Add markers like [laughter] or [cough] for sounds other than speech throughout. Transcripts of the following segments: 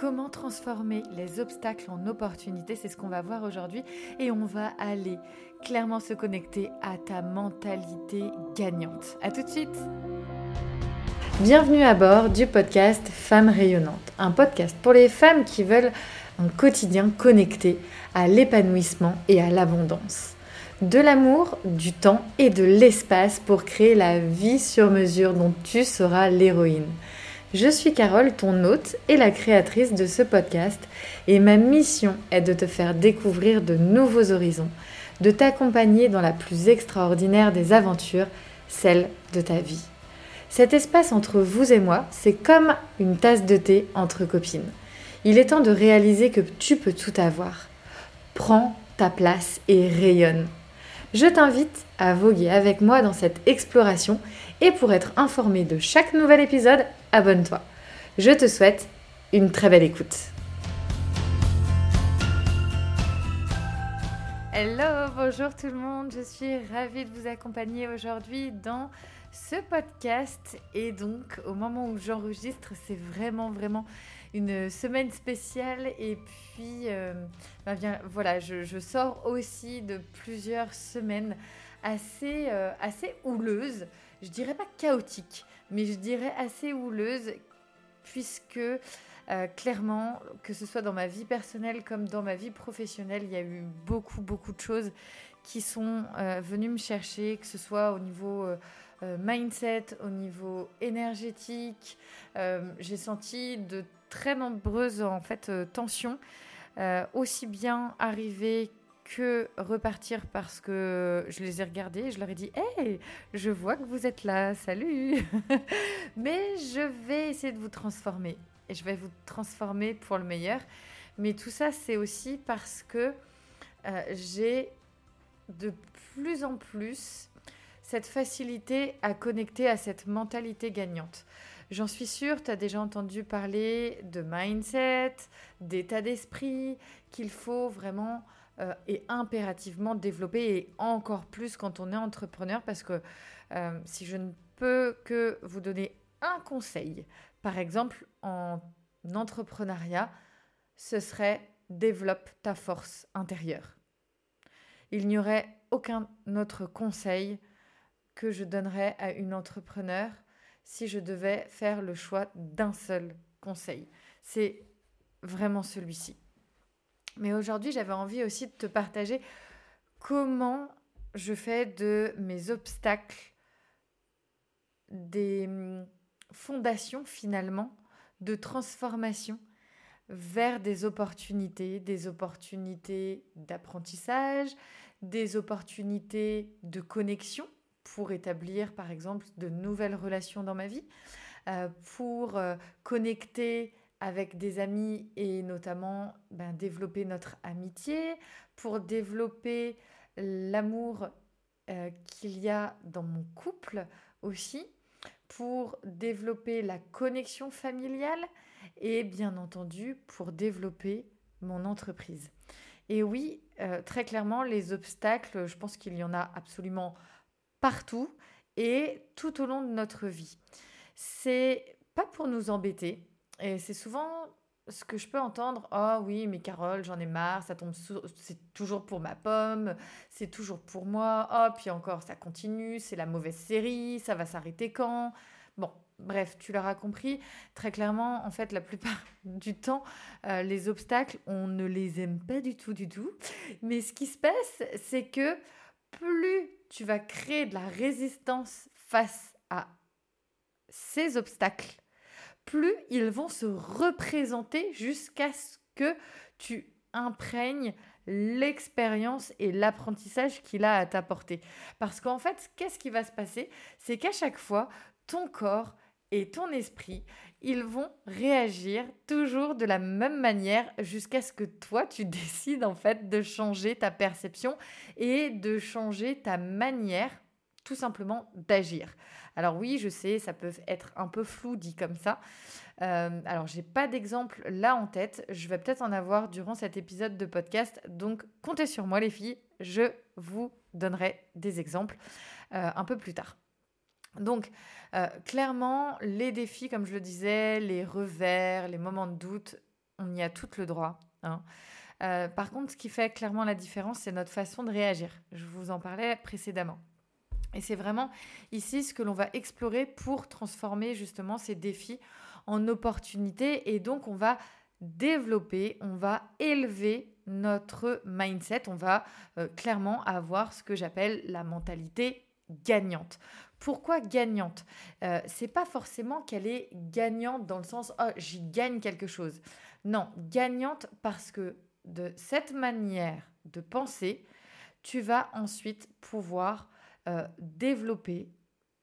Comment transformer les obstacles en opportunités C'est ce qu'on va voir aujourd'hui et on va aller clairement se connecter à ta mentalité gagnante. A tout de suite Bienvenue à bord du podcast Femmes rayonnantes, un podcast pour les femmes qui veulent un quotidien connecté à l'épanouissement et à l'abondance. De l'amour, du temps et de l'espace pour créer la vie sur mesure dont tu seras l'héroïne. Je suis Carole, ton hôte et la créatrice de ce podcast, et ma mission est de te faire découvrir de nouveaux horizons, de t'accompagner dans la plus extraordinaire des aventures, celle de ta vie. Cet espace entre vous et moi, c'est comme une tasse de thé entre copines. Il est temps de réaliser que tu peux tout avoir. Prends ta place et rayonne. Je t'invite à voguer avec moi dans cette exploration et pour être informé de chaque nouvel épisode, abonne-toi. Je te souhaite une très belle écoute. Hello, bonjour tout le monde, je suis ravie de vous accompagner aujourd'hui dans ce podcast et donc au moment où j'enregistre, c'est vraiment vraiment une semaine spéciale et puis euh, bah voilà, je, sors aussi de plusieurs semaines assez, euh, assez houleuses je dirais pas chaotique, mais je dirais assez houleuse, puisque euh, clairement, que ce soit dans ma vie personnelle comme dans ma vie professionnelle, il y a eu beaucoup, beaucoup de choses qui sont euh, venues me chercher, que ce soit au niveau euh, mindset, au niveau énergétique. J'ai senti de très nombreuses en fait tensions, aussi bien arriver que repartir parce que je les ai regardés et je leur ai dit Hey, je vois que vous êtes là, salut [laughs] Mais je vais essayer de vous transformer et je vais vous transformer pour le meilleur. Mais tout ça, c'est aussi parce que euh, j'ai de plus en plus cette facilité à connecter à cette mentalité gagnante. J'en suis sûre, tu as déjà entendu parler de mindset, d'état d'esprit, qu'il faut vraiment euh, et impérativement développer et encore plus quand on est entrepreneur parce que euh, si je ne peux que vous donner un conseil, par exemple en entrepreneuriat, ce serait développe ta force intérieure. Il n'y aurait aucun autre conseil que je donnerais à une entrepreneur si je devais faire le choix d'un seul conseil. C'est vraiment celui-ci. Mais aujourd'hui, j'avais envie aussi de te partager comment je fais de mes obstacles des hum, fondations finalement de transformation vers des opportunités, des opportunités d'apprentissage, des opportunités de connexion pour établir par exemple de nouvelles relations dans ma vie, euh, pour euh, connecter avec des amis et notamment ben, développer notre amitié, pour développer l'amour euh, qu'il y a dans mon couple aussi, pour développer la connexion familiale et bien entendu pour développer mon entreprise. Et oui, euh, très clairement, les obstacles, je pense qu'il y en a absolument partout et tout au long de notre vie. C'est pas pour nous embêter, et c'est souvent ce que je peux entendre, oh oui, mais Carole, j'en ai marre, ça tombe, c'est toujours pour ma pomme, c'est toujours pour moi, oh, puis encore, ça continue, c'est la mauvaise série, ça va s'arrêter quand? Bon, bref, tu l'auras compris, très clairement, en fait, la plupart [laughs] du temps, euh, les obstacles, on ne les aime pas du tout, du tout. Mais ce qui se passe, c'est que plus tu vas créer de la résistance face à ces obstacles, plus ils vont se représenter jusqu'à ce que tu imprègnes l'expérience et l'apprentissage qu'il a à t'apporter. Parce qu'en fait, qu'est-ce qui va se passer? C'est qu'à chaque fois, ton corps et ton esprit, ils vont réagir toujours de la même manière jusqu'à ce que toi, tu [laughs] décides en fait de changer ta perception et de changer ta manière tout simplement d'agir. Alors oui, je sais, ça peut être un peu flou dit comme ça. Euh, alors j'ai pas d'exemple là en tête. Je vais peut-être en avoir durant cet épisode de podcast. Donc comptez sur moi les filles. Je vous donnerai des exemples euh, un peu plus tard. Donc, euh, clairement, les défis, comme je le disais, les revers, les moments de doute, on y a tout le droit. Hein. Euh, par contre, ce qui fait clairement la différence, c'est notre façon de réagir. Je vous en parlais précédemment. Et c'est vraiment ici ce que l'on va explorer pour transformer justement ces défis en opportunités. Et donc, on va développer, on va élever notre mindset. On va euh, clairement avoir ce que j'appelle la mentalité gagnante. Pourquoi gagnante? Euh, C'est pas forcément qu'elle est gagnante dans le sens oh j'y gagne quelque chose. Non, gagnante parce que de cette manière de penser, tu vas ensuite pouvoir euh, développer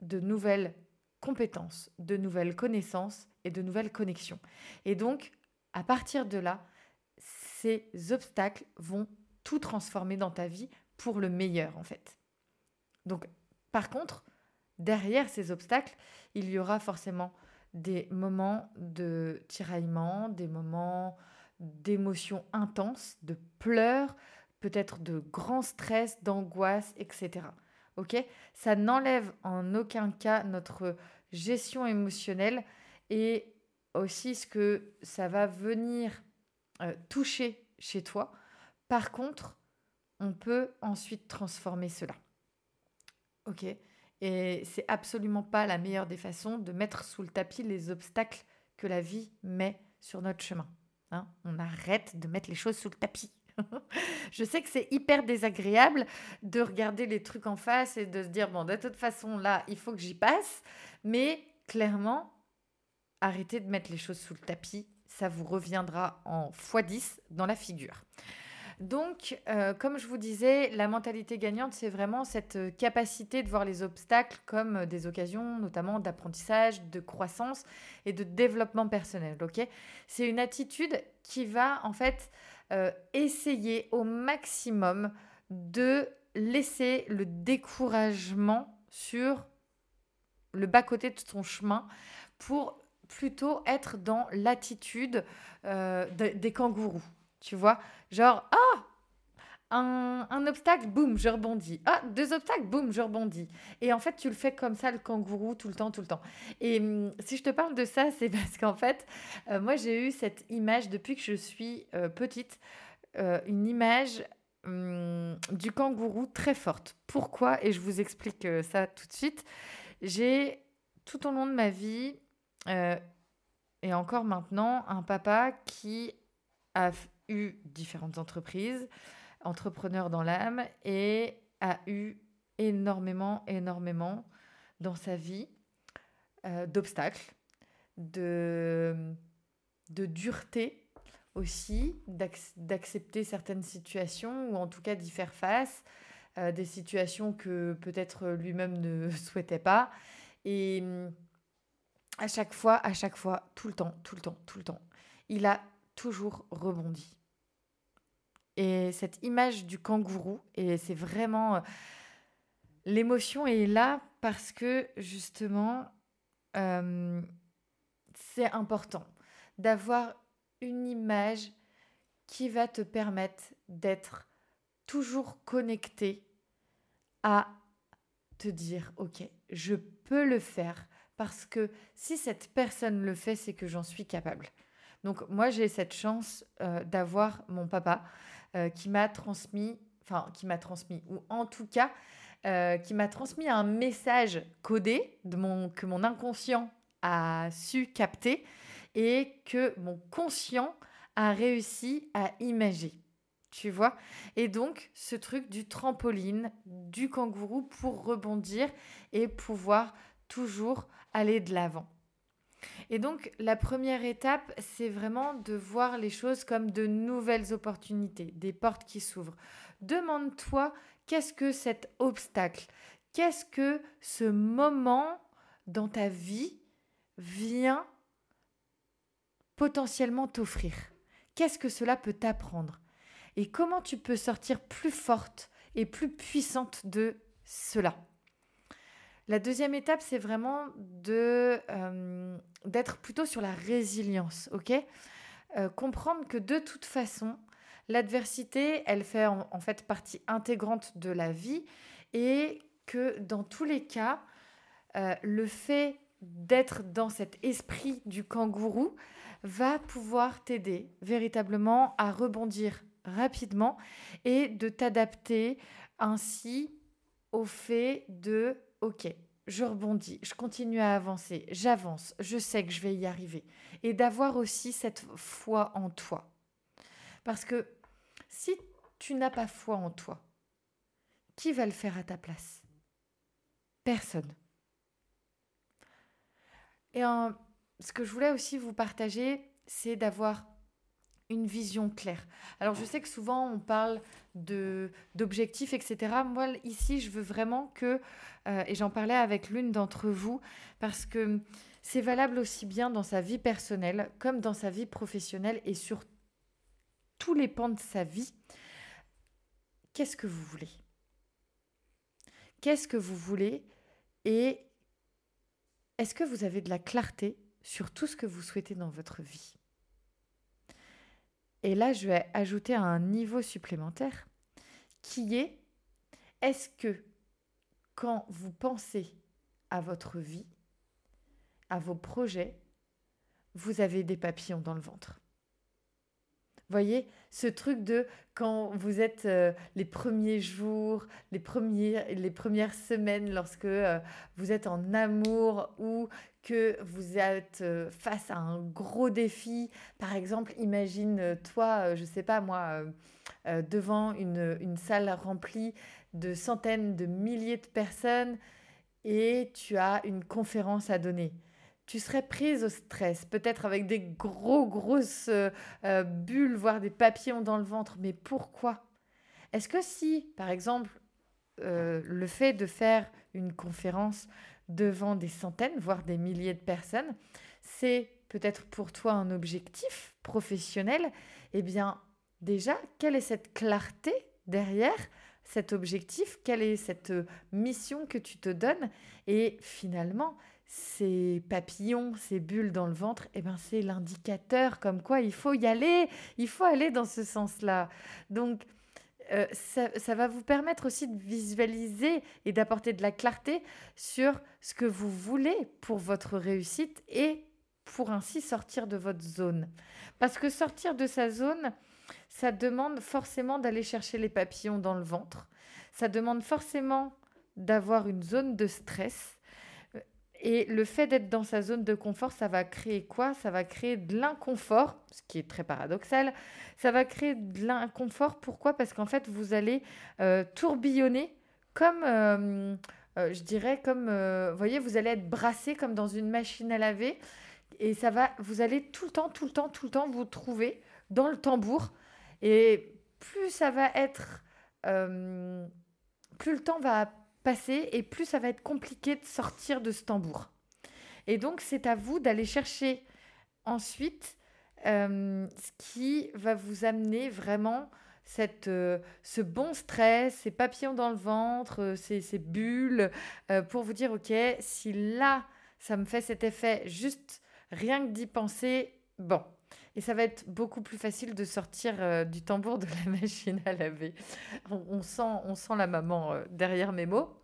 de nouvelles compétences, de nouvelles connaissances et de nouvelles connexions. Et donc, à partir de là, ces obstacles vont tout transformer dans ta vie pour le meilleur, en fait. Donc, par contre, derrière ces obstacles, il y aura forcément des moments de tiraillement, des moments d'émotions intenses, de pleurs, peut-être de grands stress, d'angoisse, etc. Ok? Ça n'enlève en aucun cas notre gestion émotionnelle et aussi ce que ça va venir euh, toucher chez toi. Par contre, on peut ensuite transformer cela. Ok? Et c'est absolument pas la meilleure des façons de mettre sous le tapis les obstacles que la vie met sur notre chemin. Hein? on arrête de mettre les choses sous le tapis. [laughs] je sais que c'est hyper désagréable de regarder les trucs en face et de se dire, bon, de toute façon, là, il faut que j'y passe. Mais clairement, arrêtez de mettre les choses sous le tapis. Ça vous reviendra en x10 dans la figure. Donc, euh, comme je vous disais, la mentalité gagnante, c'est vraiment cette euh, capacité de voir les obstacles comme euh, des occasions, notamment d'apprentissage, de croissance et de développement personnel. Ok? C'est une attitude qui va en fait essayer au maximum de laisser le découragement sur le bas-côté de son chemin pour plutôt être dans l'attitude des kangourous. Tu vois Genre, ah un, obstacle, boum, je rebondis. Ah, deux obstacles, boum, je rebondis. Et en fait, tu le fais comme ça, le kangourou, tout le temps, tout le temps. Et hum, si je te parle de ça, c'est [laughs] parce qu'en fait, euh, moi, j'ai eu cette image depuis que je suis euh, petite, euh, une image hum, du kangourou très forte. Pourquoi? Et je vous explique ça tout de suite. J'ai, tout au long de ma vie, et encore maintenant, un papa qui a eu différentes entreprises, entrepreneur dans l'âme, et a eu énormément, énormément dans sa vie euh, d'obstacles, de, de dureté aussi, d'accepter certaines situations, ou en tout cas d'y faire face, euh, des situations que peut-être lui-même ne [laughs] souhaitait pas. Et à chaque fois, à chaque fois, tout le temps, tout le temps, tout le temps, il a toujours rebondi. Et cette image du kangourou, et c'est vraiment... Euh, l'émotion est là parce que justement, euh, c'est important d'avoir une image qui va te permettre d'être toujours connecté à te dire, ok, je peux le faire parce que si cette personne le fait, c'est que j'en suis capable. Donc moi, j'ai cette chance euh, d'avoir mon papa euh, qui m'a transmis, enfin qui m'a transmis, ou en tout cas euh, qui m'a transmis un message codé de mon, que mon inconscient a su capter et que mon conscient a réussi à imager. Tu vois? Et donc, ce truc du trampoline, du kangourou pour rebondir et pouvoir toujours aller de l'avant. Et donc, la première étape, c'est vraiment de voir les choses comme de nouvelles opportunités, des portes qui s'ouvrent. Demande-toi, qu'est-ce que cet obstacle Qu'est-ce que ce moment dans ta vie vient potentiellement t'offrir? Qu'est-ce que cela peut t'apprendre? Et comment tu peux sortir plus forte et plus puissante de cela? La deuxième étape, c'est vraiment euh, d'être plutôt sur la résilience, ok? Euh, Comprendre que de toute façon, l'adversité, elle fait en, fait partie intégrante de la vie et que dans tous les cas, euh, le fait d'être dans cet esprit du kangourou va pouvoir t'aider véritablement à rebondir rapidement et de t'adapter ainsi au fait de OK, je rebondis, je continue à avancer, j'avance, je sais que je vais y arriver et d'avoir aussi cette foi en toi. Parce que si tu n'as pas foi en toi, qui va le faire à ta place? Personne. Et ce que je voulais aussi vous partager, c'est d'avoir une vision claire. Alors je sais que souvent on parle d'objectifs, etc. Moi ici je veux vraiment que, euh, et j'en parlais avec l'une d'entre vous, parce que c'est valable aussi bien dans sa vie personnelle comme dans sa vie professionnelle et sur tous les pans de sa vie. Qu'est-ce que vous voulez? Qu'est-ce que vous voulez? Et est-ce que vous avez de la clarté sur tout ce que vous souhaitez dans votre vie? Et là, je vais ajouter un niveau supplémentaire qui est, est-ce que quand vous pensez à votre vie, à vos projets, vous avez des papillons dans le ventre? Voyez, ce truc de quand vous êtes euh, les premiers jours, les, premiers, les premières semaines lorsque euh, vous êtes en amour ou que vous êtes euh, face à un gros défi. Par exemple, imagine toi, je sais pas moi, devant une, une salle remplie de centaines de milliers de personnes et tu as une conférence à donner tu serais prise au stress, peut-être avec des gros, grosses euh, euh, bulles, voire des papillons dans le ventre. Mais pourquoi? Est-ce que si, par exemple, euh, le fait de faire une conférence devant des centaines, voire des milliers de personnes, c'est peut-être pour toi un objectif professionnel, eh bien, déjà, quelle est cette clarté derrière cet objectif? Quelle est cette mission que tu te donnes? Et finalement, ces papillons, ces bulles dans le ventre, eh ben c'est l'indicateur comme quoi il faut y aller, il faut aller dans ce sens-là. Donc, euh, ça, ça, va vous permettre aussi de visualiser et d'apporter de la clarté sur ce que vous voulez pour votre réussite et pour ainsi sortir de votre zone. Parce que sortir de sa zone, ça demande forcément d'aller chercher les papillons dans le ventre. Ça demande forcément d'avoir une zone de stress et le fait d'être dans sa zone de confort, ça va créer quoi? Ça va créer de l'inconfort, ce qui est très paradoxal. Ça va créer de l'inconfort. Pourquoi? Parce qu'en fait, vous allez euh, tourbillonner comme, euh, euh, je dirais, comme, vous voyez, vous allez être brassé comme dans une machine à laver. Et ça va, vous allez tout le temps, tout le temps, tout le temps vous trouver dans le tambour. Et plus ça va être, plus le temps va et plus ça va être compliqué de sortir de ce tambour. Et donc, c'est à vous d'aller chercher ensuite euh, ce qui va vous amener vraiment cette, euh, ce bon stress, ces papillons dans le ventre, euh, ces, ces bulles, pour vous dire, OK, si là, ça me fait cet effet, juste rien que d'y penser, bon. Et ça va être beaucoup plus facile de sortir du tambour de la [laughs] machine à laver. On, sent, on sent la maman derrière mes mots.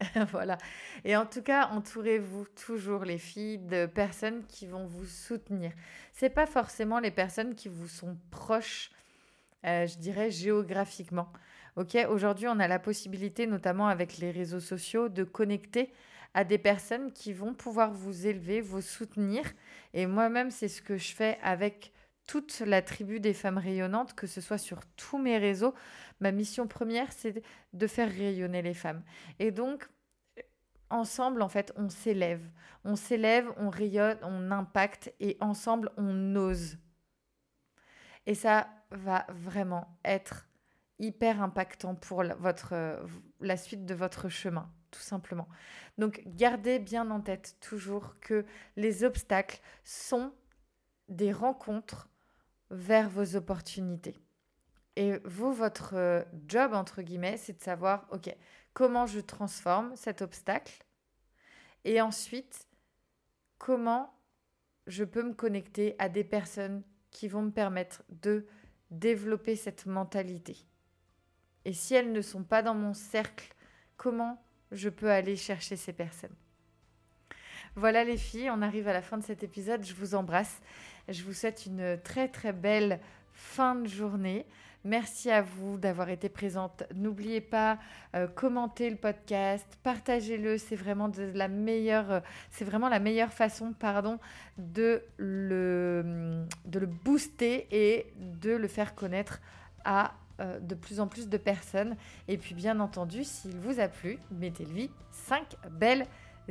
[laughs] voilà. Et en tout cas, entourez-vous toujours les filles de personnes qui vont vous soutenir. C'est pas forcément les personnes qui vous sont proches, euh, je dirais géographiquement. Ok, aujourd'hui, on a la possibilité, notamment avec les réseaux sociaux, de connecter à des personnes qui vont pouvoir vous élever, vous soutenir. Et moi-même, c'est ce que je fais avec toute la tribu des femmes rayonnantes, que ce soit sur tous mes réseaux. Ma mission première, c'est de faire rayonner les femmes. Et donc, ensemble, en fait, on s'élève. On s'élève, on rayonne, on impacte et ensemble, on ose. Et ça va vraiment être hyper impactant pour votre, la suite de votre chemin, tout simplement. Donc, gardez bien en tête toujours que les obstacles sont des rencontres vers vos opportunités. Et vous, votre euh, job, entre guillemets, c'est de savoir, OK, comment je transforme cet obstacle et ensuite, comment je peux me connecter à des personnes qui vont me permettre de développer cette mentalité. Et si elles ne sont pas dans mon cercle, comment je peux aller chercher ces personnes Voilà les filles, on arrive à la fin de cet épisode. Je vous embrasse. Je vous souhaite une très très belle fin de journée. Merci à vous d'avoir été présente. N'oubliez pas, euh, commentez le podcast, partagez-le. C'est vraiment la meilleure façon, pardon, de le, de le booster et de le faire connaître à euh, de plus en plus de personnes. Et puis, bien entendu, s'il vous a plu, mettez-lui 5 belles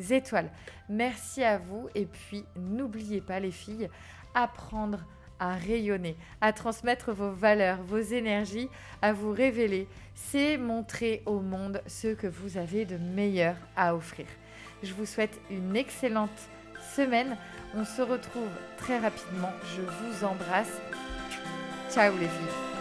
étoiles. Merci à vous. Et puis, n'oubliez pas, les filles, apprendre à rayonner, à transmettre vos valeurs, vos énergies, à vous révéler. C'est montrer au monde ce que vous avez de meilleur à offrir. Je vous souhaite une excellente semaine. On se retrouve très rapidement. Je vous embrasse. Ciao les filles.